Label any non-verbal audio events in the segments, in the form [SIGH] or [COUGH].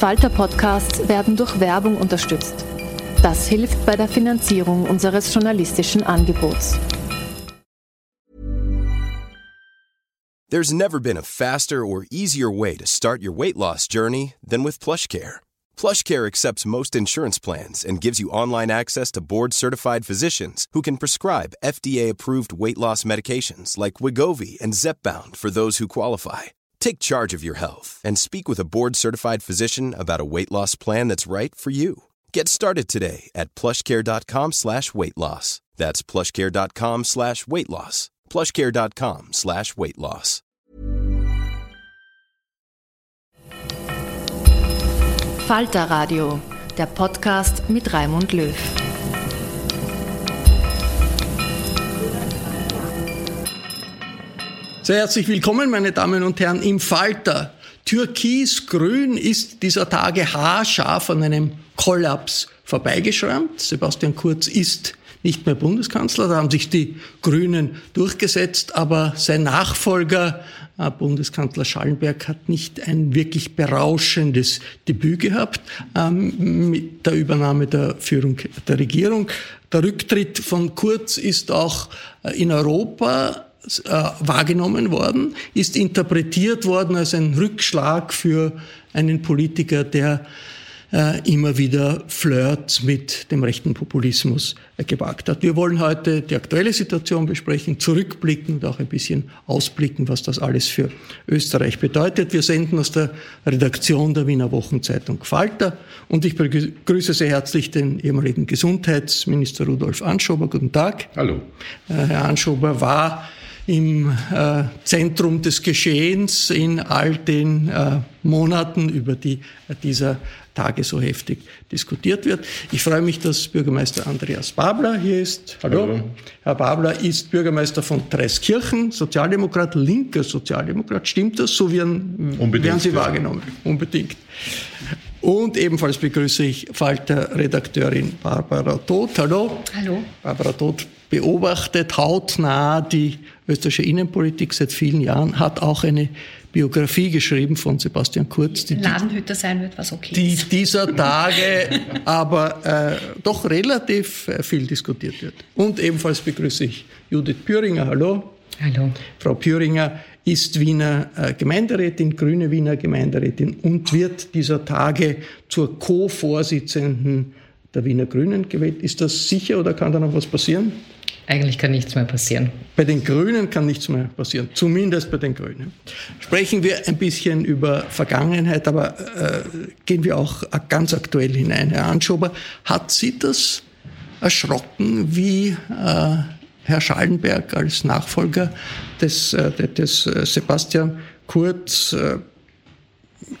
Falter-Podcasts werden durch Werbung unterstützt. Das hilft bei der Finanzierung unseres journalistischen Angebots. There's never been a faster or easier way to start your weight loss journey than with PlushCare. PlushCare accepts most insurance plans and gives you online access to board-certified physicians who can prescribe FDA-approved weight loss medications like Wigovi and Zepbound for those who qualify. Take charge of your health and speak with a board certified physician about a weight loss plan that's right for you. Get started today at plushcare.com slash weight loss. That's plushcare.com slash weight loss. Plushcare.com slash weight loss. Falter Radio, der Podcast mit Raimund Löw. Sehr herzlich willkommen, meine Damen und Herren, im Falter. Türkisgrün ist dieser Tage haarscharf an einem Kollaps vorbeigeschrammt. Sebastian Kurz ist nicht mehr Bundeskanzler, da haben sich die Grünen durchgesetzt, aber sein Nachfolger, äh, Bundeskanzler Schallenberg, hat nicht ein wirklich berauschendes Debüt gehabt ähm, mit der Übernahme der Führung der Regierung. Der Rücktritt von Kurz ist auch äh, in Europa wahrgenommen worden, ist interpretiert worden als ein Rückschlag für einen Politiker, der äh, immer wieder Flirts mit dem rechten Populismus äh, gewagt hat. Wir wollen heute die aktuelle Situation besprechen, zurückblicken und auch ein bisschen ausblicken, was das alles für Österreich bedeutet. Wir senden aus der Redaktion der Wiener Wochenzeitung Falter und ich begrüße sehr herzlich den ehemaligen Gesundheitsminister Rudolf Anschober. Guten Tag. Hallo. Herr Anschober war im äh, Zentrum des Geschehens in all den äh, Monaten, über die äh, dieser Tage so heftig diskutiert wird. Ich freue mich, dass Bürgermeister Andreas Babler hier ist. Hallo. Hallo. Herr Babler ist Bürgermeister von Treskirchen, Sozialdemokrat, linker Sozialdemokrat. Stimmt das? So werden, werden Sie ja. wahrgenommen. Unbedingt. Und ebenfalls begrüße ich Falter-Redakteurin Barbara Todt. Hallo. Hallo. Barbara Todt beobachtet hautnah die österreichische Innenpolitik seit vielen Jahren, hat auch eine Biografie geschrieben von Sebastian Kurz. Die Ladenhüter sein wird, was okay die ist. dieser [LAUGHS] Tage aber äh, doch relativ äh, viel diskutiert wird. Und ebenfalls begrüße ich Judith Püringer. Hallo. Hallo. Frau Püringer ist Wiener äh, Gemeinderätin, grüne Wiener Gemeinderätin und wird dieser Tage zur Co-Vorsitzenden der Wiener Grünen gewählt. Ist das sicher oder kann da noch was passieren? Eigentlich kann nichts mehr passieren. Bei den Grünen kann nichts mehr passieren, zumindest bei den Grünen. Sprechen wir ein bisschen über Vergangenheit, aber äh, gehen wir auch ganz aktuell hinein. Herr Anschober, hat Sie das erschrocken, wie äh, Herr Schallenberg als Nachfolger des, äh, des äh, Sebastian Kurz äh,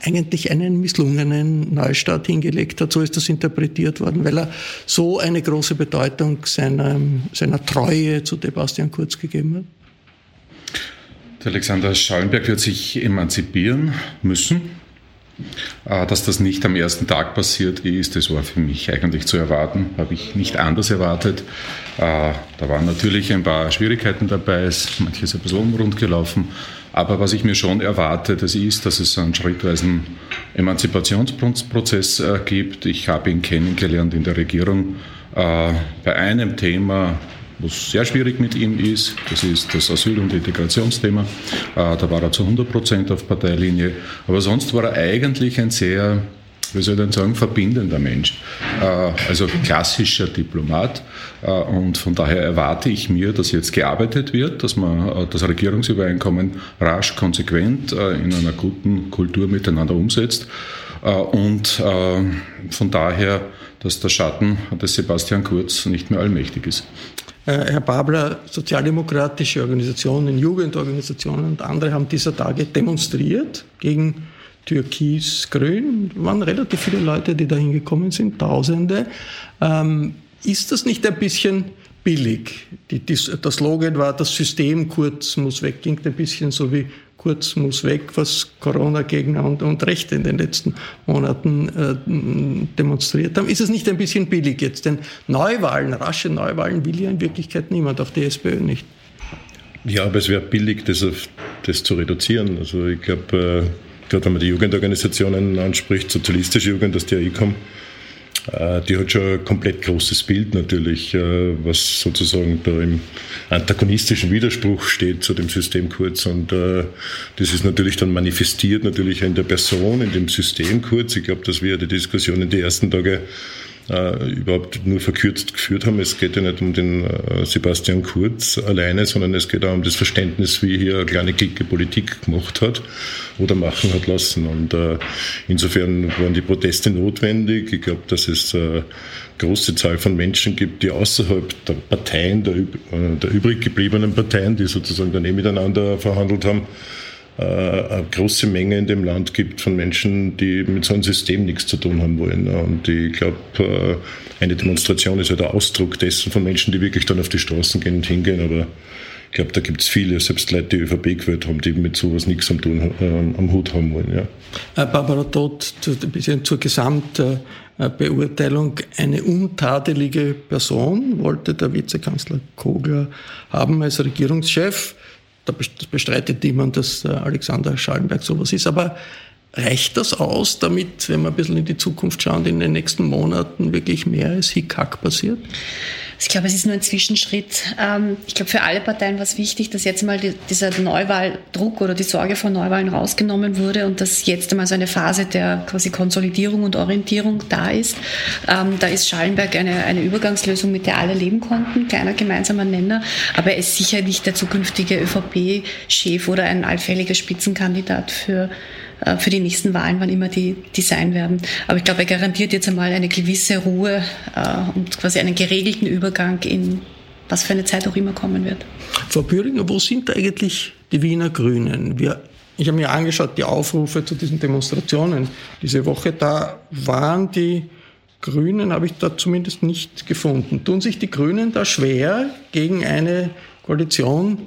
eigentlich einen misslungenen Neustart hingelegt hat. So ist das interpretiert worden, weil er so eine große Bedeutung seiner, seiner Treue zu Sebastian Kurz gegeben hat. Der Alexander Schallenberg wird sich emanzipieren müssen. Äh, dass das nicht am ersten Tag passiert ist, das war für mich eigentlich zu erwarten, habe ich nicht anders erwartet. Äh, da waren natürlich ein paar Schwierigkeiten dabei, manches ein bisschen unrund gelaufen. Aber was ich mir schon erwarte, das ist, dass es einen schrittweisen Emanzipationsprozess äh, gibt. Ich habe ihn kennengelernt in der Regierung. Bei einem Thema was sehr schwierig mit ihm ist. Das ist das Asyl- und Integrationsthema. Äh, da war er zu 100 Prozent auf Parteilinie. Aber sonst war er eigentlich ein sehr wie soll ich denn sagen, verbindender Mensch. Äh, also klassischer Diplomat. Äh, und von daher erwarte ich mir, dass jetzt gearbeitet wird, dass man äh, das Regierungsübereinkommen rasch, konsequent in einer guten Kultur miteinander umsetzt. Und von daher, dass der Schatten des Sebastian Kurz nicht mehr allmächtig ist. Herr Babler, sozialdemokratische Organisationen, Jugendorganisationen und andere haben dieser Tage demonstriert gegen türkis-grün. waren relativ viele Leute, die da hingekommen sind, Tausende. Ähm, ist das nicht ein bisschen billig? Die, die, der Slogan war, das System Kurz muss weg, klingt ein bisschen so wie Kurz muss weg, was Corona-Gegner und, und Rechte in den letzten Monaten äh, demonstriert haben. Ist es nicht ein bisschen billig jetzt? Denn Neuwahlen, rasche Neuwahlen will ja in Wirklichkeit niemand, auch die SPÖ nicht. Ja, aber es wäre billig, das, das zu reduzieren. Also ich glaube, äh gerade wenn man die Jugendorganisationen anspricht, sozialistische Jugend, der ich komme, äh, die hat schon ein komplett großes Bild natürlich, äh, was sozusagen da im antagonistischen Widerspruch steht zu dem System Kurz. Und äh, das ist natürlich dann manifestiert natürlich in der Person, in dem System Kurz. Ich glaube, dass wir die Diskussion in den ersten Tagen äh, überhaupt nur verkürzt geführt haben. Es geht ja nicht um den äh, Sebastian Kurz alleine, sondern es geht auch um das Verständnis, wie hier eine kleine Clique Politik gemacht hat oder machen hat lassen. Und äh, insofern waren die Proteste notwendig. Ich glaube, dass es äh, große Zahl von Menschen gibt, die außerhalb der Parteien, der, äh, der übrig gebliebenen Parteien, die sozusagen dann eh miteinander verhandelt haben, eine große Menge in dem Land gibt von Menschen, die mit so einem System nichts zu tun haben wollen. Und ich glaube, äh, eine Demonstration ist ja der Ausdruck dessen von Menschen, die wirklich dann auf die Straßen gehen und hingehen. Aber ich glaube, da gibt es viele, selbst Leute, die ÖVP gewählt haben, die mit sowas nichts am, tun, äh, am Hut haben wollen. Ja. Äh, Barbara Todt, ein bisschen zur Gesamtbeurteilung. Eine untadelige Person wollte der Vizekanzler Kogler haben als Regierungschef das bestreitet niemand, dass äh, Alexander Schallenberg sowas ist. Aber reicht das aus, damit, wenn wir ein bisschen in die Zukunft schauen, in den nächsten Monaten wirklich mehr als Hickhack passiert? Ich glaube, es ist nur ein Zwischenschritt. Ähm, ich glaube, für alle Parteien war es wichtig, dass jetzt mal dieser Neuwahldruck oder die Sorge vor Neuwahlen rausgenommen wurde und dass jetzt einmal so eine Phase der quasi Konsolidierung und Orientierung da ist. Ähm, da ist Schallenberg eine, eine Übergangslösung, mit der alle leben konnten, kleiner gemeinsamer Nenner, aber er ist sicher nicht der zukünftige ÖVP-Chef oder ein allfälliger Spitzenkandidat für für die nächsten Wahlen, wann immer die, die sein werden. Aber ich glaube, er garantiert jetzt einmal eine gewisse Ruhe äh, und quasi einen geregelten Übergang in was für eine Zeit auch immer kommen wird. Frau Büringer, wo sind eigentlich die Wiener Grünen? Wir, ich habe mir angeschaut, die Aufrufe zu diesen Demonstrationen diese Woche, da waren die Grünen, habe ich da zumindest nicht gefunden. Tun sich die Grünen da schwer, gegen eine Koalition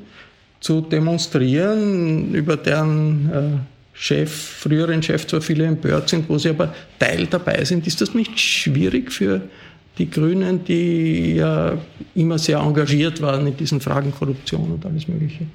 zu demonstrieren, über deren äh, Chef, früheren Chef zwar viele empört sind, wo sie aber Teil dabei sind. Ist das nicht schwierig für die Grünen, die ja immer sehr engagiert waren in diesen Fragen Korruption und alles Mögliche?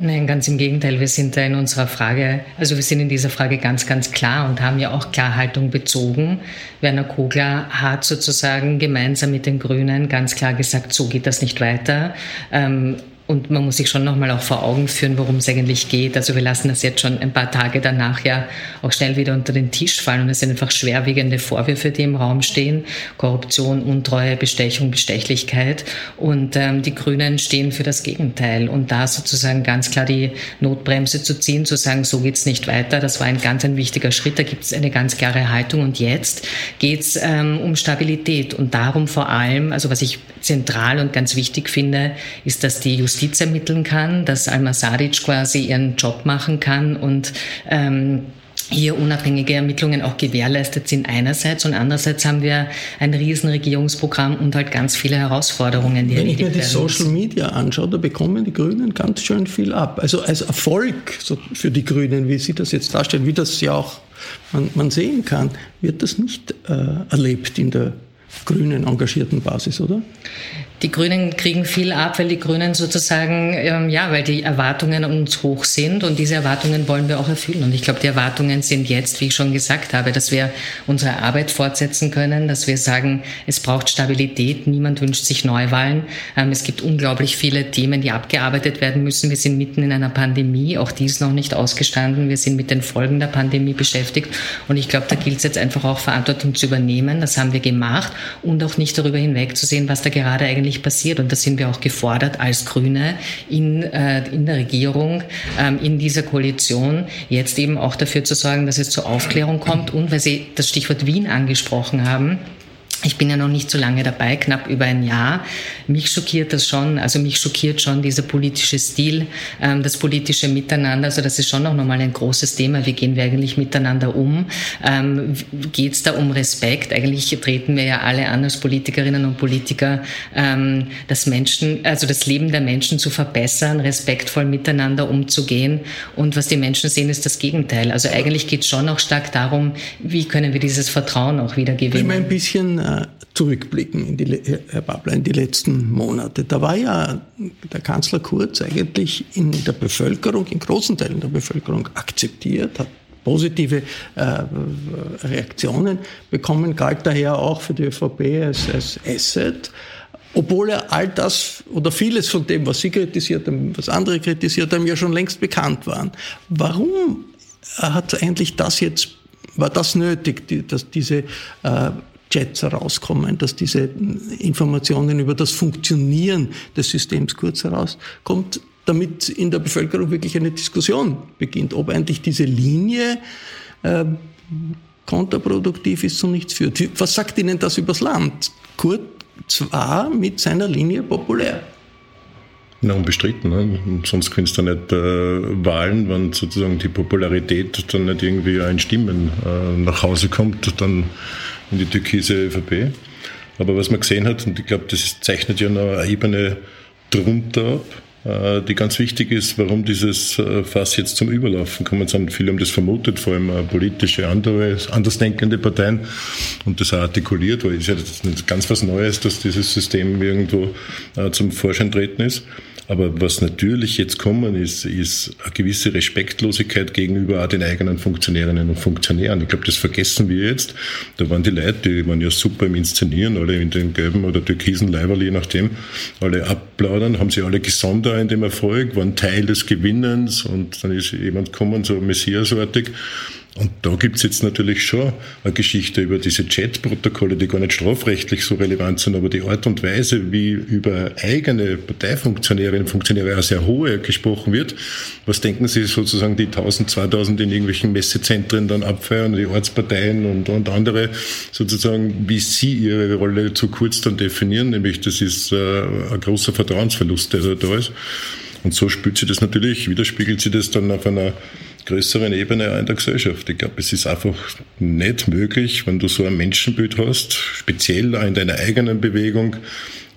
Nein, ganz im Gegenteil. Wir sind da in unserer Frage, also wir sind in dieser Frage ganz, ganz klar und haben ja auch Klarhaltung bezogen. Werner Kogler hat sozusagen gemeinsam mit den Grünen ganz klar gesagt, so geht das nicht weiter. Ähm, und man muss sich schon nochmal auch vor Augen führen, worum es eigentlich geht. Also wir lassen das jetzt schon ein paar Tage danach ja auch schnell wieder unter den Tisch fallen. Und es sind einfach schwerwiegende Vorwürfe, die im Raum stehen. Korruption, Untreue, Bestechung, Bestechlichkeit. Und ähm, die Grünen stehen für das Gegenteil. Und da sozusagen ganz klar die Notbremse zu ziehen, zu sagen, so geht's nicht weiter, das war ein ganz ein wichtiger Schritt. Da gibt es eine ganz klare Haltung. Und jetzt geht's ähm, um Stabilität. Und darum vor allem, also was ich zentral und ganz wichtig finde, ist, dass die Justiz ermitteln kann, dass Alma Sadic quasi ihren Job machen kann und ähm, hier unabhängige Ermittlungen auch gewährleistet sind einerseits und andererseits haben wir ein Riesenregierungsprogramm und halt ganz viele Herausforderungen, die Wenn ich mir die Social Media anschaue, da bekommen die Grünen ganz schön viel ab. Also als Erfolg für die Grünen, wie Sie das jetzt darstellen, wie das ja auch man, man sehen kann, wird das nicht äh, erlebt in der grünen engagierten Basis, oder? Die Grünen kriegen viel ab, weil die Grünen sozusagen, ähm, ja, weil die Erwartungen uns hoch sind und diese Erwartungen wollen wir auch erfüllen. Und ich glaube, die Erwartungen sind jetzt, wie ich schon gesagt habe, dass wir unsere Arbeit fortsetzen können, dass wir sagen, es braucht Stabilität, niemand wünscht sich Neuwahlen. Ähm, es gibt unglaublich viele Themen, die abgearbeitet werden müssen. Wir sind mitten in einer Pandemie, auch die ist noch nicht ausgestanden. Wir sind mit den Folgen der Pandemie beschäftigt und ich glaube, da gilt es jetzt einfach auch Verantwortung zu übernehmen. Das haben wir gemacht und auch nicht darüber hinwegzusehen, was da gerade eigentlich passiert. Und da sind wir auch gefordert als Grüne in, äh, in der Regierung, ähm, in dieser Koalition, jetzt eben auch dafür zu sorgen, dass es zur Aufklärung kommt und weil Sie das Stichwort Wien angesprochen haben, ich bin ja noch nicht so lange dabei, knapp über ein Jahr. Mich schockiert das schon, also mich schockiert schon dieser politische Stil, ähm, das politische Miteinander. Also das ist schon auch nochmal ein großes Thema. Wie gehen wir eigentlich miteinander um? Ähm, Geht es da um Respekt? Eigentlich treten wir ja alle an als Politikerinnen und Politiker, ähm, das Menschen, also das Leben der Menschen zu verbessern, respektvoll miteinander umzugehen. Und was die Menschen sehen, ist das Gegenteil. Also eigentlich geht es schon auch stark darum, wie können wir dieses Vertrauen auch wieder gewinnen. ein bisschen äh, zurückblicken, in die, Herr Babler, in die letzten Monate. Da war ja der Kanzler Kurz eigentlich in der Bevölkerung, in großen Teilen der Bevölkerung akzeptiert, hat positive äh, Reaktionen bekommen, galt daher auch für die ÖVP als, als Asset obwohl er all das oder vieles von dem, was Sie kritisiert haben, was andere kritisiert haben, ja schon längst bekannt waren. Warum hat eigentlich das jetzt, war das nötig, die, dass diese äh, Chats herauskommen, dass diese Informationen über das Funktionieren des Systems kurz herauskommt, damit in der Bevölkerung wirklich eine Diskussion beginnt, ob eigentlich diese Linie äh, kontraproduktiv ist und nichts führt. Was sagt Ihnen das übers Land? Kurt zwar mit seiner Linie populär. Na, unbestritten. Ne? Sonst könntest du nicht äh, Wahlen, wenn sozusagen die Popularität dann nicht irgendwie in Stimmen äh, nach Hause kommt, dann in die türkise ÖVP. Aber was man gesehen hat, und ich glaube, das zeichnet ja noch eine Ebene drunter ab, äh, die ganz wichtig ist, warum dieses äh, Fass jetzt zum Überlaufen. Es haben viele haben das vermutet, vor allem äh, politische, andere, andersdenkende Parteien und das auch artikuliert, weil es ja ganz was Neues, dass dieses System irgendwo zum Vorschein treten ist. Aber was natürlich jetzt kommen ist, ist eine gewisse Respektlosigkeit gegenüber den eigenen Funktionärinnen und Funktionären. Ich glaube, das vergessen wir jetzt. Da waren die Leute, die waren ja super im Inszenieren, alle in den gelben oder türkisen Leiberl, je nachdem, alle abplaudern, haben sie alle gesondert in dem Erfolg, waren Teil des Gewinnens und dann ist jemand gekommen, so Messiasartig und da gibt's jetzt natürlich schon eine Geschichte über diese Chat-Protokolle, die gar nicht strafrechtlich so relevant sind, aber die Art und Weise, wie über eigene Parteifunktionärinnen und Funktionäre auch sehr hohe gesprochen wird. Was denken Sie sozusagen die 1000, 2000 in irgendwelchen Messezentren dann abfeiern, die Ortsparteien und, und andere sozusagen, wie Sie Ihre Rolle zu kurz dann definieren, nämlich das ist äh, ein großer Vertrauensverlust, der da ist. Und so spürt sie das natürlich, widerspiegelt sie das dann auf einer größeren Ebene auch in der Gesellschaft. Ich glaube, es ist einfach nicht möglich, wenn du so ein Menschenbild hast, speziell auch in deiner eigenen Bewegung,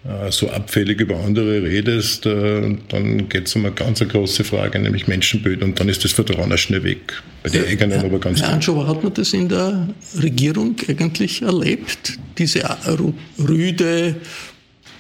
äh, so abfällig über andere redest, äh, dann geht es um eine ganz große Frage, nämlich Menschenbild, und dann ist das Vertrauen auch schnell weg. Bei den eigenen aber ganz Herr Anschober, hat man das in der Regierung eigentlich erlebt? Diese rüde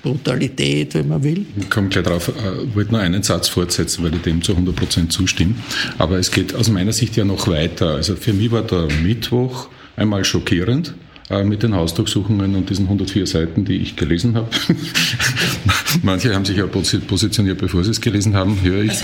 Brutalität, wenn man will. Ich komme gleich drauf, ich wollte nur einen Satz fortsetzen, weil ich dem zu 100 Prozent zustimme. Aber es geht aus meiner Sicht ja noch weiter. Also für mich war der Mittwoch einmal schockierend äh, mit den Hausdurchsuchungen und diesen 104 Seiten, die ich gelesen habe. [LAUGHS] Manche haben sich ja positioniert, bevor sie es gelesen haben, höre ich. [LAUGHS]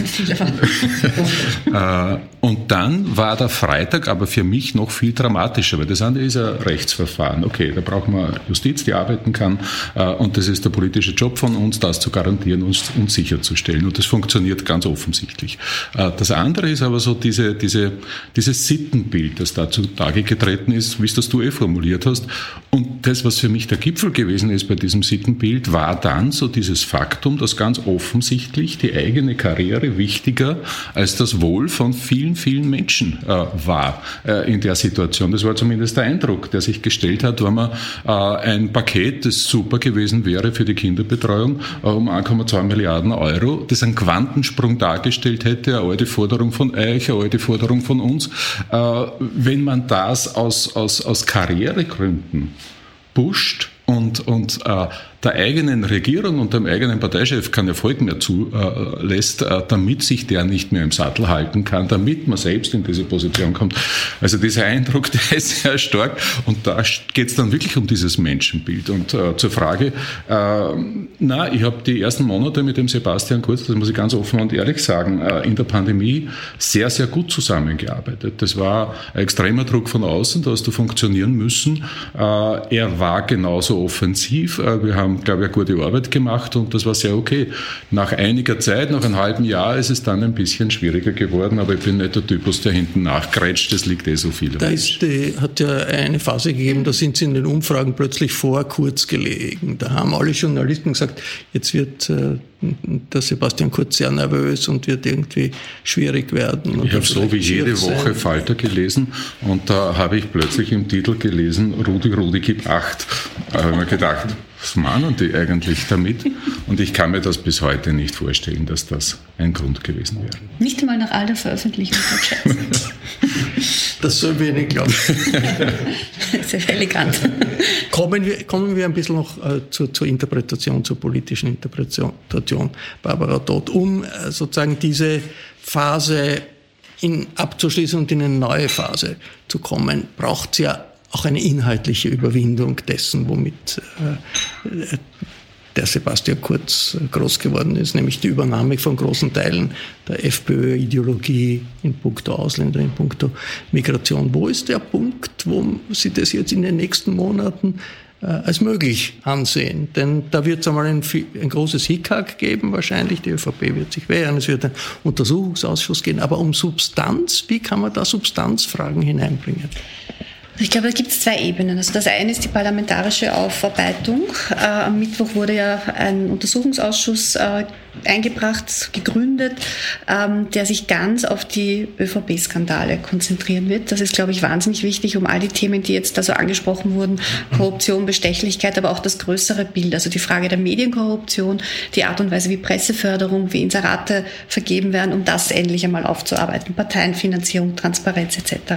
Äh, und dann war der Freitag aber für mich noch viel dramatischer, weil das andere ist ein Rechtsverfahren. Okay, da brauchen wir Justiz, die arbeiten kann. Äh, und das ist der politische Job von uns, das zu garantieren und, und sicherzustellen. Und das funktioniert ganz offensichtlich. Das andere ist aber so diese, diese, dieses Sittenbild, das da zutage getreten ist, wie es das du eh formuliert hast hast. Und das, was für mich der Gipfel gewesen ist bei diesem Sittenbild, war dann so dieses Faktum, dass ganz offensichtlich die eigene Karriere wichtiger als das Wohl von vielen, vielen Menschen äh, war äh, in der Situation. Das war zumindest der Eindruck, der sich gestellt hat, wenn man äh, ein Paket, das super gewesen wäre für die Kinderbetreuung, äh, um 1,2 Milliarden Euro, das einen Quantensprung dargestellt hätte, eine alte Forderung von euch, eine alte Forderung von uns. Äh, wenn man das aus, aus, aus Karrieregründen pusht und, und äh, der eigenen Regierung und dem eigenen Parteichef keinen Erfolg mehr zulässt, äh, damit sich der nicht mehr im Sattel halten kann, damit man selbst in diese Position kommt. Also dieser Eindruck, [LAUGHS] der ist sehr stark und da geht es dann wirklich um dieses Menschenbild. Und äh, zur Frage, äh, na, ich habe die ersten Monate mit dem Sebastian Kurz, das muss ich ganz offen und ehrlich sagen, äh, in der Pandemie sehr, sehr gut zusammengearbeitet. Das war ein extremer Druck von außen, da hast du funktionieren müssen. Äh, er war genauso offensiv. Äh, wir haben, glaube ich, eine gute Arbeit gemacht und das war sehr okay. Nach einiger Zeit, nach einem halben Jahr, ist es dann ein bisschen schwieriger geworden, aber ich bin nicht der Typus, der hinten nachgrätscht. Das liegt eh so viel. Da ist die, hat ja eine Phase gegeben, da sind sie in den Umfragen plötzlich vor Kurz gelegen. Da haben alle Journalisten gesagt, jetzt wird äh, der Sebastian Kurz sehr nervös und wird irgendwie schwierig werden. Ich habe so wie jede Woche Falter gelesen und da habe ich plötzlich im Titel gelesen, Rudi, Rudi, gib acht. Da habe ich mir gedacht, was meinen die eigentlich damit? Und ich kann mir das bis heute nicht vorstellen, dass das ein Grund gewesen wäre. Nicht einmal nach all der Veröffentlichung. [LAUGHS] das soll wenig glauben. [LAUGHS] Sehr elegant. Kommen wir, kommen wir ein bisschen noch äh, zur, zur, Interpretation, zur politischen Interpretation, Barbara Todt, um äh, sozusagen diese Phase in, abzuschließen und in eine neue Phase zu kommen, braucht es ja auch eine inhaltliche Überwindung dessen, womit äh, der Sebastian Kurz groß geworden ist, nämlich die Übernahme von großen Teilen der FPÖ-Ideologie in puncto Ausländer, in puncto Migration. Wo ist der Punkt, wo Sie das jetzt in den nächsten Monaten äh, als möglich ansehen? Denn da wird es einmal ein, ein großes Hickhack geben, wahrscheinlich. Die ÖVP wird sich wehren, es wird einen Untersuchungsausschuss gehen. Aber um Substanz, wie kann man da Substanzfragen hineinbringen? Ich glaube, da gibt es zwei Ebenen. Also das eine ist die parlamentarische Aufarbeitung. Äh, am Mittwoch wurde ja ein Untersuchungsausschuss äh, eingebracht, gegründet, ähm, der sich ganz auf die ÖVP-Skandale konzentrieren wird. Das ist, glaube ich, wahnsinnig wichtig, um all die Themen, die jetzt da so angesprochen wurden, Korruption, Bestechlichkeit, aber auch das größere Bild, also die Frage der Medienkorruption, die Art und Weise, wie Presseförderung, wie Inserate vergeben werden, um das endlich einmal aufzuarbeiten. Parteienfinanzierung, Transparenz etc.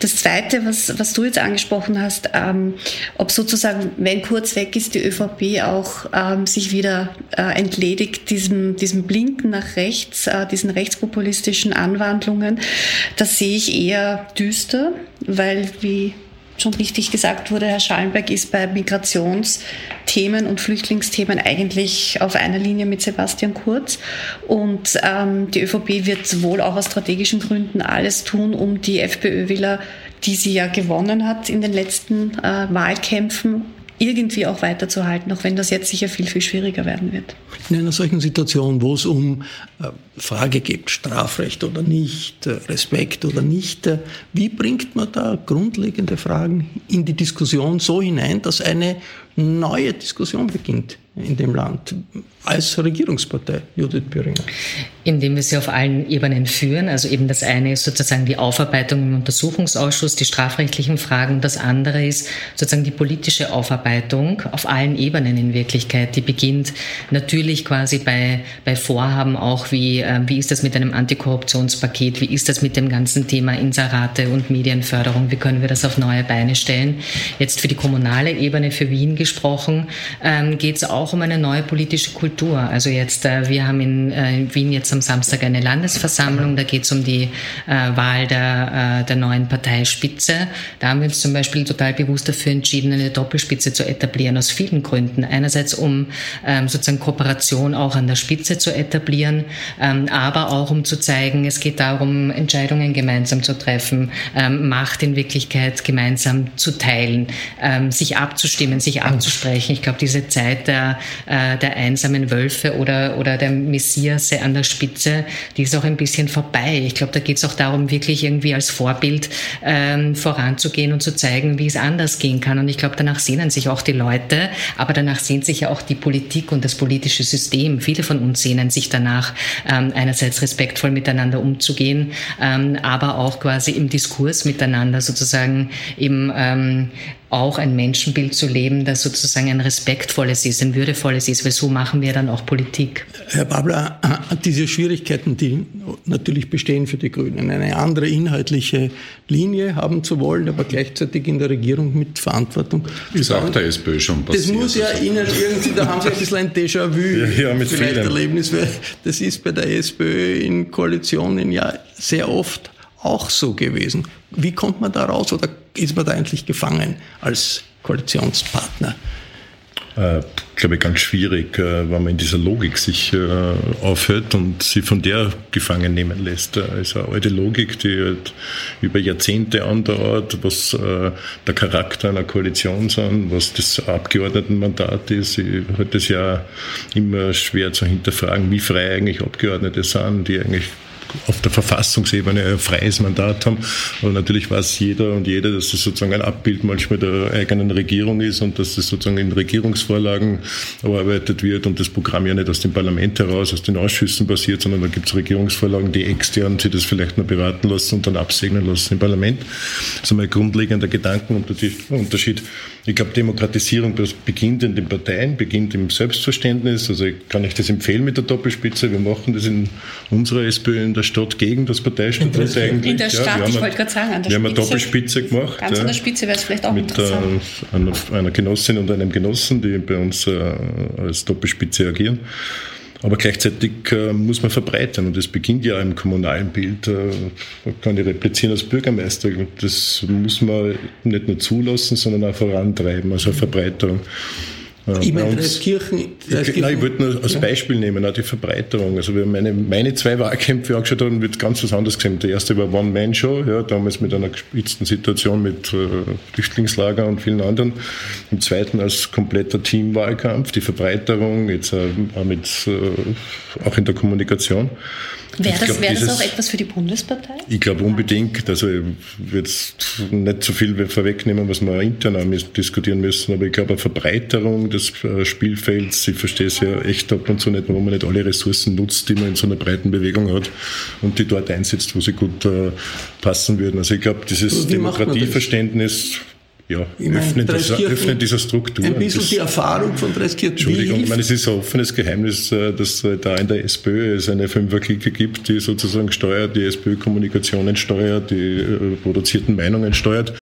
Das Zweite, was, was du jetzt angesprochen hast, ähm, ob sozusagen, wenn kurz weg ist, die ÖVP auch ähm, sich wieder äh, entledigt, diesem, diesem Blinken nach rechts, äh, diesen rechtspopulistischen Anwandlungen, das sehe ich eher düster, weil wie schon richtig gesagt wurde, Herr Schallenberg ist bei Migrationsthemen und Flüchtlingsthemen eigentlich auf einer Linie mit Sebastian Kurz. Und ähm, die ÖVP wird wohl auch aus strategischen Gründen alles tun, um die FPÖ-Wähler, die sie ja gewonnen hat in den letzten äh, Wahlkämpfen, irgendwie auch weiterzuhalten, auch wenn das jetzt sicher viel, viel schwieriger werden wird. In einer solchen Situation, wo es um äh, Frage geht, Strafrecht oder nicht, äh, Respekt oder nicht, äh, wie bringt man da grundlegende Fragen in die Diskussion so hinein, dass eine neue Diskussion beginnt in dem Land als Regierungspartei, Judith Böhringer? Indem wir sie auf allen Ebenen führen. Also eben das eine ist sozusagen die Aufarbeitung im Untersuchungsausschuss, die strafrechtlichen Fragen. Das andere ist sozusagen die politische Aufarbeitung auf allen Ebenen in Wirklichkeit. Die beginnt natürlich quasi bei, bei Vorhaben auch wie, äh, wie ist das mit einem Antikorruptionspaket? Wie ist das mit dem ganzen Thema Inserate und Medienförderung? Wie können wir das auf neue Beine stellen? Jetzt für die kommunale Ebene, für Wien gesprochen, ähm, geht es auch um eine neue politische Kultur. Also jetzt, äh, wir haben in, äh, in, Wien jetzt am Samstag eine Landesversammlung, da geht es um die äh, Wahl der, der neuen Parteispitze. Da haben wir uns zum Beispiel total bewusst dafür entschieden, eine Doppelspitze zu etablieren, aus vielen Gründen. Einerseits, um ähm, sozusagen Kooperation auch an der Spitze zu etablieren, ähm, aber auch um zu zeigen, es geht darum, Entscheidungen gemeinsam zu treffen, ähm, Macht in Wirklichkeit gemeinsam zu teilen, sich abzustimmen, sich abzustimmen anzusprechen. Ich glaube, diese Zeit der, der einsamen Wölfe oder, oder der Messias an der Spitze, die ist auch ein bisschen vorbei. Ich glaube, da geht es auch darum, wirklich irgendwie als Vorbild ähm, voranzugehen und zu zeigen, wie es anders gehen kann. Und ich glaube, danach sehnen sich auch die Leute, aber danach sehnt sich ja auch die Politik und das politische System. Viele von uns sehnen sich danach, ähm, einerseits respektvoll miteinander umzugehen, ähm, aber auch quasi im Diskurs miteinander sozusagen eben ähm, auch ein Menschenbild zu leben, das sozusagen ein respektvolles ist, ein würdevolles ist, weil so machen wir dann auch Politik. Herr Babler, diese Schwierigkeiten, die natürlich bestehen für die Grünen, eine andere inhaltliche Linie haben zu wollen, aber gleichzeitig in der Regierung mit Verantwortung. Ist auch der SPÖ schon passiert. Das muss ja also. Ihnen irgendwie, da haben Sie ein bisschen ein Déjà-vu ja, ja, mit vielleicht Erlebnis, weil das ist bei der SPÖ in Koalitionen ja sehr oft auch so gewesen. Wie kommt man da raus oder ist man da eigentlich gefangen als Koalitionspartner? Äh, glaube ich, ganz schwierig, äh, wenn man in dieser Logik sich äh, aufhört und sie von der gefangen nehmen lässt. Also eine alte Logik, die halt über Jahrzehnte andauert, was äh, der Charakter einer Koalition sind, was das Abgeordnetenmandat ist. Ich halte das ja immer schwer zu hinterfragen, wie frei eigentlich Abgeordnete sind, die eigentlich auf der Verfassungsebene ein freies Mandat haben. Aber natürlich weiß jeder und jede, dass das sozusagen ein Abbild manchmal der eigenen Regierung ist und dass das sozusagen in Regierungsvorlagen erarbeitet wird und das Programm ja nicht aus dem Parlament heraus, aus den Ausschüssen passiert, sondern da gibt es Regierungsvorlagen, die extern sich das vielleicht nur beraten lassen und dann absegnen lassen im Parlament. Das ist einmal ein grundlegender Gedankenunterschied. Ich glaube, Demokratisierung beginnt in den Parteien, beginnt im Selbstverständnis. Also ich kann ich das empfehlen mit der Doppelspitze. Wir machen das in unserer SPÖ in der Stadt gegen das Parteistatut eigentlich. In der Stadt, ja, ich wollte gerade sagen, an der wir Spitze. Wir haben eine Doppelspitze gemacht. Ganz ja, an der Spitze wäre es vielleicht auch mit interessant. Einer, einer Genossin und einem Genossen, die bei uns äh, als Doppelspitze agieren. Aber gleichzeitig äh, muss man verbreitern und das beginnt ja im kommunalen Bild. Äh, kann ich replizieren als Bürgermeister. Das muss man nicht nur zulassen, sondern auch vorantreiben, also eine Verbreiterung. Ich meine, Dreiskirchen. Nein, ich wollte nur als Beispiel nehmen, auch die Verbreiterung. Also wir meine, meine zwei Wahlkämpfe angeschaut haben, wird ganz was anderes gesehen. Der erste war One-Man-Show, ja, damals mit einer gespitzten Situation mit äh, Flüchtlingslager und vielen anderen. Im zweiten als kompletter Teamwahlkampf, die Verbreiterung, jetzt äh, auch, mit, äh, auch in der Kommunikation. Wäre das, glaub, wär das auch etwas für die Bundespartei? Ich glaube unbedingt. Also ich würde jetzt nicht so viel vorwegnehmen, was wir intern diskutieren müssen, aber ich glaube eine Verbreiterung des äh, Spielfelds, ich verstehe es ja echt ab und zu nicht, warum man nicht alle Ressourcen nutzt, die man in so einer breiten Bewegung hat und die dort einsetzt, wo sie gut äh, passen würden. Also ich glaube, dieses Demokratieverständnis ja, öffnen, dieser, öffnen dieser Struktur. Ein bisschen die Erfahrung von Dreiskirchen. Entschuldigung, ich meine, es ist ein offenes Geheimnis, äh, dass da in der SPÖ es eine Fünferklicke gibt, die sozusagen steuert, die SPÖ-Kommunikationen steuert, die produzierten Meinungen steuert.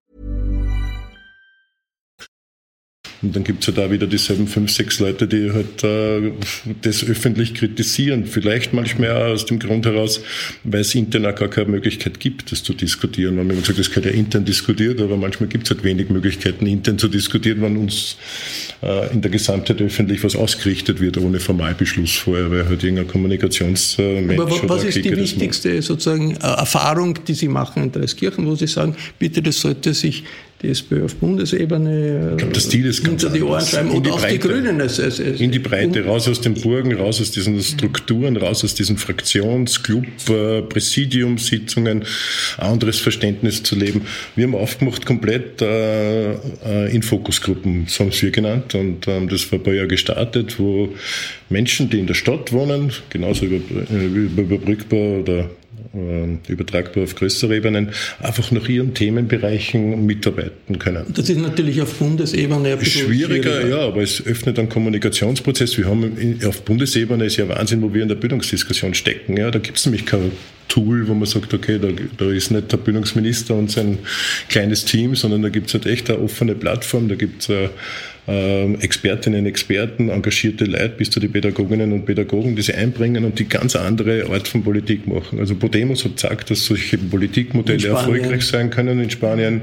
Und dann gibt es halt auch wieder dieselben fünf, sechs Leute, die halt äh, das öffentlich kritisieren. Vielleicht manchmal auch aus dem Grund heraus, weil es intern auch gar keine Möglichkeit gibt, das zu diskutieren. Man hat gesagt, das gehört ja intern diskutiert, aber manchmal gibt es halt wenig Möglichkeiten, intern zu diskutieren, wenn uns äh, in der Gesamtheit öffentlich was ausgerichtet wird, ohne Formalbeschluss vorher, weil halt irgendein Kommunikationsmensch Aber was ist die wichtigste sozusagen äh, Erfahrung, die Sie machen in Dreiskirchen, wo Sie sagen, bitte, das sollte sich die SPÖ auf Bundesebene glaub, das Ziel ist hinter die Ohren schreiben und auch die Grünen. Es, es, es, in die Breite, raus aus den Burgen, raus aus diesen Strukturen, raus aus diesen Fraktionsclub, äh, Präsidiumssitzungen, anderes Verständnis zu leben. Wir haben aufgemacht komplett äh, äh in Fokusgruppen, so haben wir genannt und ähm, das war ein paar Jahre gestartet, wo Menschen, die in der Stadt wohnen, genauso über, äh, überbrückbar oder äh, übertragbar auf größere Ebenen, einfach nach ihren Themenbereichen mitarbeiten können. Das ist natürlich auf Bundesebene schwieriger, schwieriger, ja, aber es öffnet einen Kommunikationsprozess. Wir haben auf Bundesebene ist ja Wahnsinn, wo wir in der Bildungsdiskussion stecken. Ja, da gibt es nämlich kein Tool, wo man sagt, okay, da, da ist nicht der Bildungsminister und sein kleines Team, sondern da gibt es halt echt eine offene Plattform, da gibt es äh, Expertinnen, Experten, engagierte Leute bis zu den Pädagoginnen und Pädagogen, die sie einbringen und die ganz andere Art von Politik machen. Also Podemos hat gesagt, dass solche Politikmodelle erfolgreich sein können in Spanien.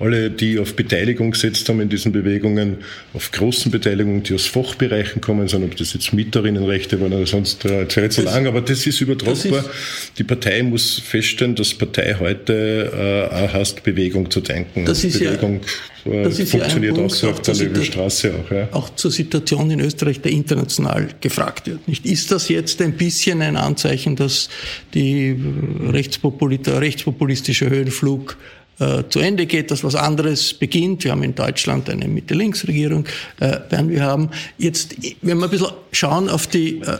Alle, die auf Beteiligung gesetzt haben in diesen Bewegungen, auf großen Beteiligungen, die aus Fachbereichen kommen sind, ob das jetzt Mieterinnenrechte waren oder sonst äh, zu lang, aber das ist übertragbar. Das ist die Partei muss feststellen, dass Partei heute äh, auch heißt, Bewegung zu denken. Das ist Bewegung ja, das ist funktioniert ja auch so auf der Löwenstraße auch. Ja. Auch zur Situation in Österreich, der international gefragt wird. Nicht? Ist das jetzt ein bisschen ein Anzeichen, dass die der rechtspopulistische Höhenflug äh, zu Ende geht, dass was anderes beginnt. Wir haben in Deutschland eine Mitte-Links-Regierung, äh, werden wir haben. Jetzt, wenn wir ein bisschen schauen auf die, äh,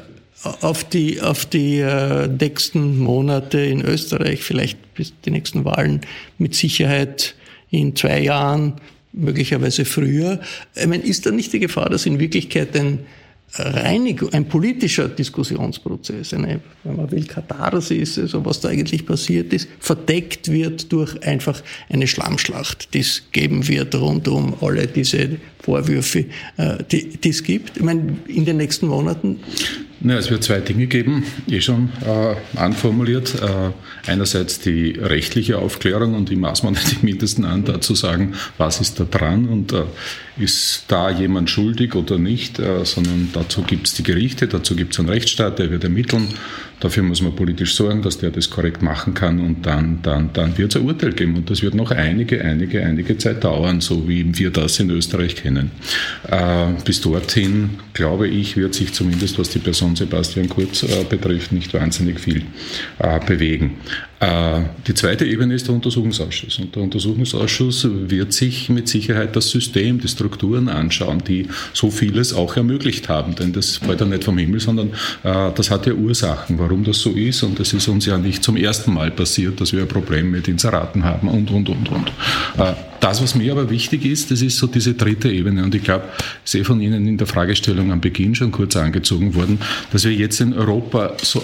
auf die, auf die äh, nächsten Monate in Österreich, vielleicht bis die nächsten Wahlen mit Sicherheit in zwei Jahren, möglicherweise früher. Ich meine, ist da nicht die Gefahr, dass in Wirklichkeit ein Reinigung, ein politischer Diskussionsprozess, eine, wenn man will, Katharsis, also was da eigentlich passiert ist, verdeckt wird durch einfach eine Schlammschlacht, die es geben wird rund um alle diese Vorwürfe, äh, die, die es gibt. Ich meine, in den nächsten Monaten na, es wird zwei Dinge geben, eh schon äh, anformuliert. Äh, einerseits die rechtliche Aufklärung und die maß man die mindesten an, da zu sagen, was ist da dran und äh, ist da jemand schuldig oder nicht, äh, sondern dazu gibt es die Gerichte, dazu gibt es einen Rechtsstaat, der wird ermitteln. Dafür muss man politisch sorgen, dass der das korrekt machen kann und dann, dann, dann wird es ein Urteil geben. Und das wird noch einige, einige, einige Zeit dauern, so wie wir das in Österreich kennen. Äh, bis dorthin, glaube ich, wird sich zumindest, was die Person Sebastian Kurz äh, betrifft, nicht wahnsinnig viel äh, bewegen. Äh, die zweite Ebene ist der Untersuchungsausschuss. Und der Untersuchungsausschuss wird sich mit Sicherheit das System, die Strukturen anschauen, die so vieles auch ermöglicht haben. Denn das fällt ja nicht vom Himmel, sondern äh, das hat ja Ursachen, warum das so ist. Und es ist uns ja nicht zum ersten Mal passiert, dass wir ein Problem mit Inseraten haben und, und, und, und. Äh, das, was mir aber wichtig ist, das ist so diese dritte Ebene. Und ich glaube, ich sehe von Ihnen in der Fragestellung am Beginn schon kurz angezogen worden, dass wir jetzt in Europa so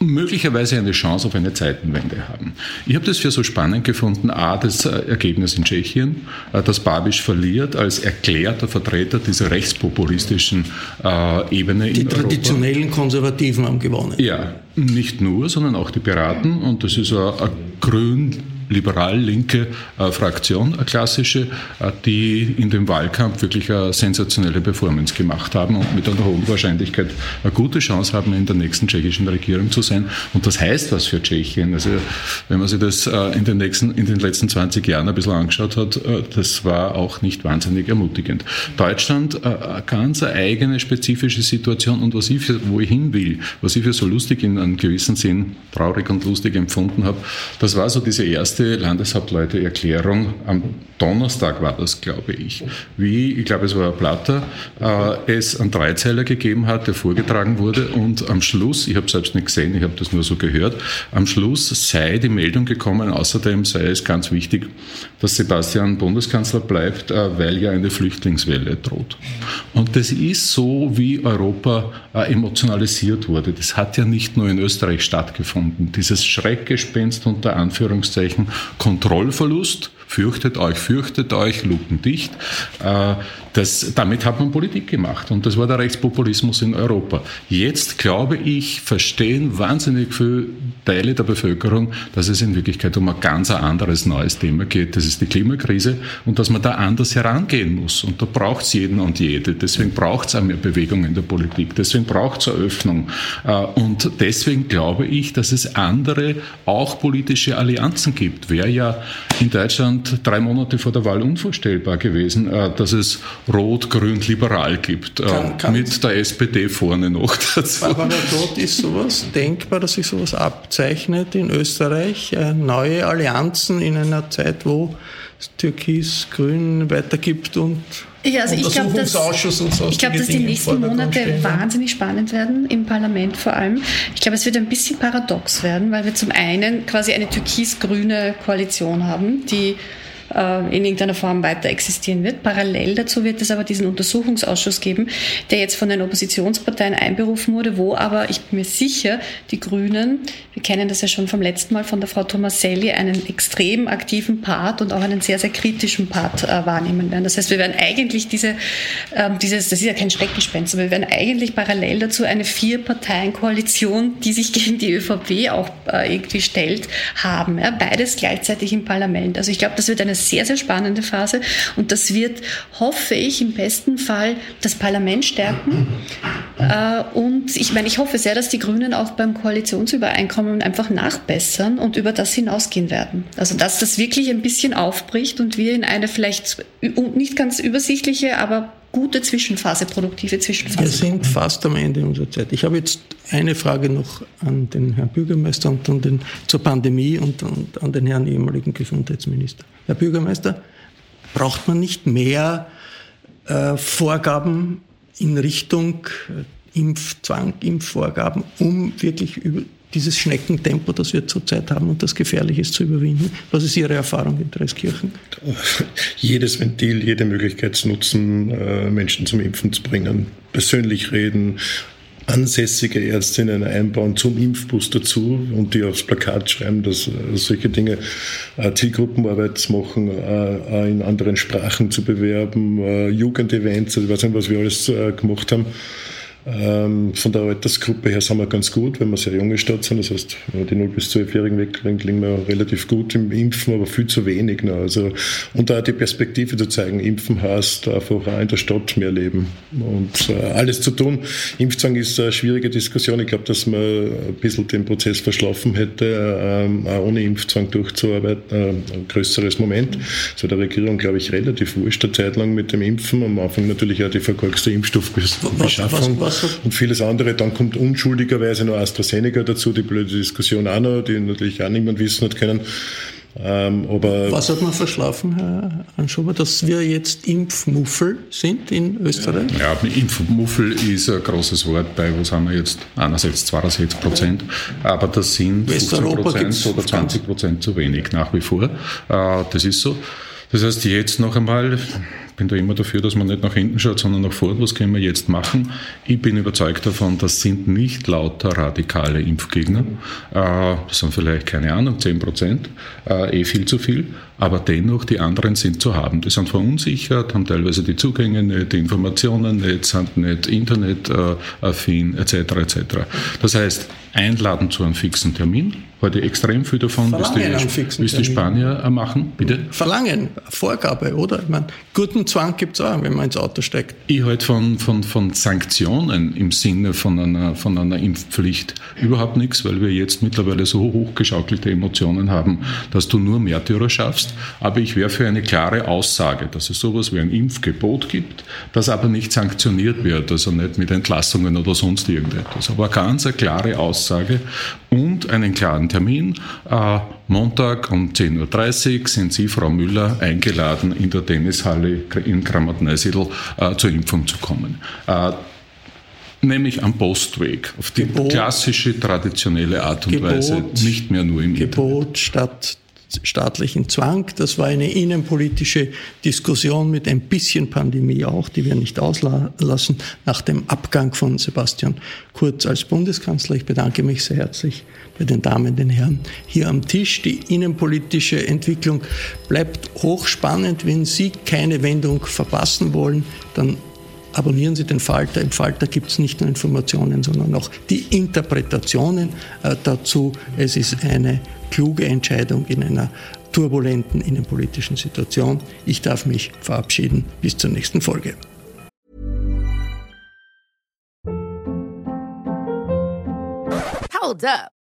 möglicherweise eine Chance auf eine Zeitenwende haben. Ich habe das für so spannend gefunden, a, das äh, Ergebnis in Tschechien, äh, dass Babiš verliert als erklärter Vertreter dieser rechtspopulistischen äh, Ebene die in Europa. Die traditionellen Konservativen haben gewonnen. Ja, nicht nur, sondern auch die Piraten und das ist ein, ein grün liberal-linke äh, Fraktion, eine klassische, äh, die in dem Wahlkampf wirklich eine sensationelle Performance gemacht haben und mit einer hohen Wahrscheinlichkeit eine gute Chance haben, in der nächsten tschechischen Regierung zu sein. Und das heißt was für Tschechien. Also wenn man sich das äh, in den, nächsten, in den letzten 20 Jahren ein bisschen angeschaut hat, äh, das war auch nicht wahnsinnig ermutigend. Deutschland, äh, ganz eigene spezifische Situation und was ich für, wo ich hin will, was ich für so lustig in einem gewissen Sinn traurig und lustig empfunden habe, das war so diese erste erste Landeshauptleute-Erklärung am Donnerstag war das, glaube ich, wie, ich glaube, es war Platter, äh, es einen Dreizeiler gegeben hat, der vorgetragen wurde und am Schluss, ich habe selbst nicht gesehen, ich habe das nur so gehört, am Schluss sei die Meldung gekommen, außerdem sei es ganz wichtig, dass Sebastian Bundeskanzler bleibt, äh, weil ja eine Flüchtlingswelle droht. Und das ist so, wie Europa äh, emotionalisiert wurde. Das hat ja nicht nur in Österreich stattgefunden. Dieses Schreckgespenst unter Anführungszeichen Kontrollverlust, fürchtet euch, fürchtet euch, lupendicht. Äh, das, damit hat man Politik gemacht und das war der Rechtspopulismus in Europa. Jetzt, glaube ich, verstehen wahnsinnig viele Teile der Bevölkerung, dass es in Wirklichkeit um ein ganz anderes neues Thema geht. Das ist die Klimakrise und dass man da anders herangehen muss. Und da braucht es jeden und jede. Deswegen braucht es auch mehr Bewegung in der Politik. Deswegen braucht es Eröffnung. Äh, und deswegen glaube ich, dass es andere, auch politische Allianzen gibt. Wäre ja in Deutschland drei Monate vor der Wahl unvorstellbar gewesen, äh, dass es rot-grün-liberal gibt, kann, äh, kann mit der SPD vorne noch [LAUGHS] dazu. Aber dort ist sowas denkbar, dass sich sowas abzeichnet in Österreich, äh, neue Allianzen in einer Zeit, wo es Türkis-Grün weitergibt und ja, also ich glaube, dass, ich glaub, dass die nächsten Monate stehen. wahnsinnig spannend werden, im Parlament vor allem. Ich glaube, es wird ein bisschen paradox werden, weil wir zum einen quasi eine türkis-grüne Koalition haben, die in irgendeiner Form weiter existieren wird. Parallel dazu wird es aber diesen Untersuchungsausschuss geben, der jetzt von den Oppositionsparteien einberufen wurde, wo aber, ich bin mir sicher, die Grünen, wir kennen das ja schon vom letzten Mal von der Frau Tomaselli, einen extrem aktiven Part und auch einen sehr, sehr kritischen Part äh, wahrnehmen werden. Das heißt, wir werden eigentlich diese, äh, dieses, das ist ja kein Schreckgespenst, aber wir werden eigentlich parallel dazu eine Vier-Parteien-Koalition, die sich gegen die ÖVP auch äh, irgendwie stellt, haben. Ja? Beides gleichzeitig im Parlament. Also ich glaube, das wird eine sehr, sehr spannende Phase und das wird, hoffe ich, im besten Fall das Parlament stärken. Äh, und ich meine, ich hoffe sehr, dass die Grünen auch beim Koalitionsübereinkommen einfach nachbessern und über das hinausgehen werden. Also dass das wirklich ein bisschen aufbricht und wir in eine vielleicht nicht ganz übersichtliche, aber gute Zwischenphase, produktive Zwischenphase. Wir sind fast am Ende unserer Zeit. Ich habe jetzt eine Frage noch an den Herrn Bürgermeister und an den, zur Pandemie und, und an den Herrn ehemaligen Gesundheitsminister. Herr Bürgermeister, braucht man nicht mehr äh, Vorgaben in Richtung äh, Impfzwang, Impfvorgaben, um wirklich über dieses Schneckentempo, das wir zurzeit haben und das gefährlich ist zu überwinden. Was ist Ihre Erfahrung in Dreiskirchen? [LAUGHS] Jedes Ventil, jede Möglichkeit zu nutzen, äh, Menschen zum Impfen zu bringen, persönlich reden, ansässige Ärztinnen einbauen zum Impfbus dazu und die aufs Plakat schreiben, dass solche Dinge äh, Zielgruppenarbeit machen, äh, in anderen Sprachen zu bewerben, Jugendevents, also was wir alles gemacht haben. Ähm, von der Altersgruppe her sind wir ganz gut, wenn wir sehr junge Stadt sind. Das heißt, wenn wir die 0- bis 12-Jährigen wegkriegen, liegen wir relativ gut im Impfen, aber viel zu wenig. Noch. Also, und da die Perspektive zu zeigen, Impfen heißt einfach auch in der Stadt mehr leben und äh, alles zu tun. Impfzwang ist eine schwierige Diskussion. Ich glaube, dass man ein bisschen den Prozess verschlafen hätte, ähm, auch ohne Impfzwang durchzuarbeiten. Äh, ein größeres Moment. So der Regierung, glaube ich, relativ wurscht eine Zeit lang mit dem Impfen. Am Anfang natürlich auch die verkorkste Impfstoffbeschaffung. Was, was, und vieles andere. Dann kommt unschuldigerweise noch AstraZeneca dazu, die blöde Diskussion auch noch, die natürlich auch niemand wissen hat können. Ähm, aber Was hat man verschlafen, Herr Anschober, dass wir jetzt Impfmuffel sind in Österreich? Ja, Impfmuffel ist ein großes Wort. Bei wo sind wir jetzt? Einerseits 62 Prozent, aber das sind 15 Prozent oder 20 Prozent zu wenig nach wie vor. Äh, das ist so. Das heißt, jetzt noch einmal bin da immer dafür, dass man nicht nach hinten schaut, sondern nach vorn, was können wir jetzt machen. Ich bin überzeugt davon, das sind nicht lauter radikale Impfgegner. Äh, das sind vielleicht, keine Ahnung, 10 Prozent, äh, eh viel zu viel, aber dennoch, die anderen sind zu haben. Die sind verunsichert, haben teilweise die Zugänge nicht, die Informationen nicht, sind nicht internetaffin, etc. etc. Das heißt, einladen zu einem fixen Termin, heute extrem viel davon, was die, die Spanier machen. Bitte? Verlangen, Vorgabe, oder? Ich meine, guten Zwang gibt es auch, wenn man ins Auto steigt. Ich halte von, von, von Sanktionen im Sinne von einer, von einer Impfpflicht überhaupt nichts, weil wir jetzt mittlerweile so hochgeschaukelte Emotionen haben, dass du nur Märtyrer schaffst. Aber ich wäre für eine klare Aussage, dass es sowas wie ein Impfgebot gibt, das aber nicht sanktioniert wird, also nicht mit Entlassungen oder sonst irgendetwas. Aber ganz eine klare Aussage und einen klaren Termin. Äh, Montag um 10.30 Uhr sind Sie, Frau Müller, eingeladen, in der Tennishalle in Kramat-Neusiedl äh, zur Impfung zu kommen. Äh, nämlich am Postweg, auf die Gebot, klassische, traditionelle Art und Gebot, Weise, nicht mehr nur im Gebot Internet. statt staatlichen Zwang. Das war eine innenpolitische Diskussion mit ein bisschen Pandemie auch, die wir nicht auslassen, nach dem Abgang von Sebastian Kurz als Bundeskanzler. Ich bedanke mich sehr herzlich bei den Damen, den Herren hier am Tisch. Die innenpolitische Entwicklung bleibt hochspannend. Wenn Sie keine Wendung verpassen wollen, dann abonnieren Sie den Falter. Im Falter gibt es nicht nur Informationen, sondern auch die Interpretationen äh, dazu. Es ist eine kluge Entscheidung in einer turbulenten innenpolitischen Situation. Ich darf mich verabschieden. Bis zur nächsten Folge. Hold up.